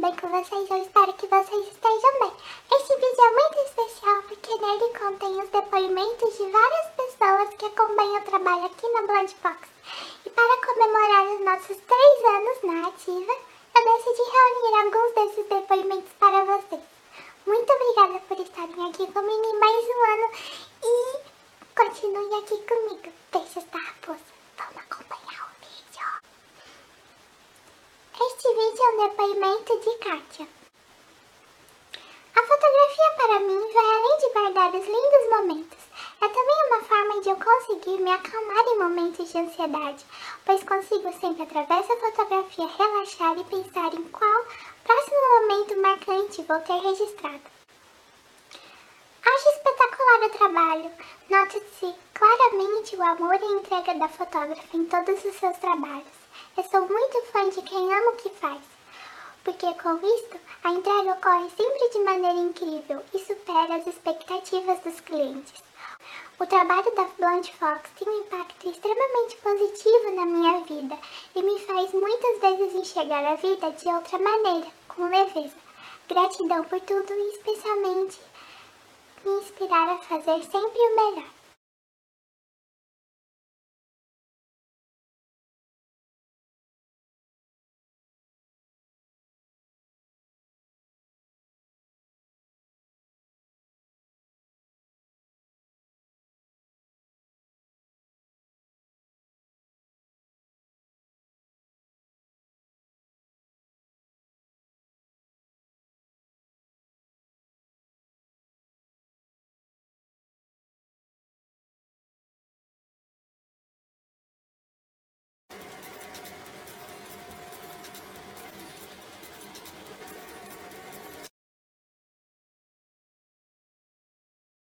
tudo bem com vocês? Eu espero que vocês estejam bem. Este vídeo é muito especial porque nele contém os depoimentos de várias pessoas que acompanham o trabalho aqui na Blonde E para comemorar os nossos três anos na ativa, eu decidi reunir alguns desses depoimentos para vocês. Muito obrigada por estarem aqui comigo em mais um ano e continuem aqui comigo. Este é um depoimento de Kátia. A fotografia para mim vai além de guardar os lindos momentos. É também uma forma de eu conseguir me acalmar em momentos de ansiedade, pois consigo sempre através da fotografia relaxar e pensar em qual próximo momento marcante vou ter registrado. O trabalho. Nota-se claramente o amor e entrega da fotógrafa em todos os seus trabalhos. Eu sou muito fã de quem ama o que faz porque com isto a entrega ocorre sempre de maneira incrível e supera as expectativas dos clientes. O trabalho da Blonde Fox tem um impacto extremamente positivo na minha vida e me faz muitas vezes enxergar a vida de outra maneira, com leveza. Gratidão por tudo e especialmente me inspirar a fazer sempre o melhor.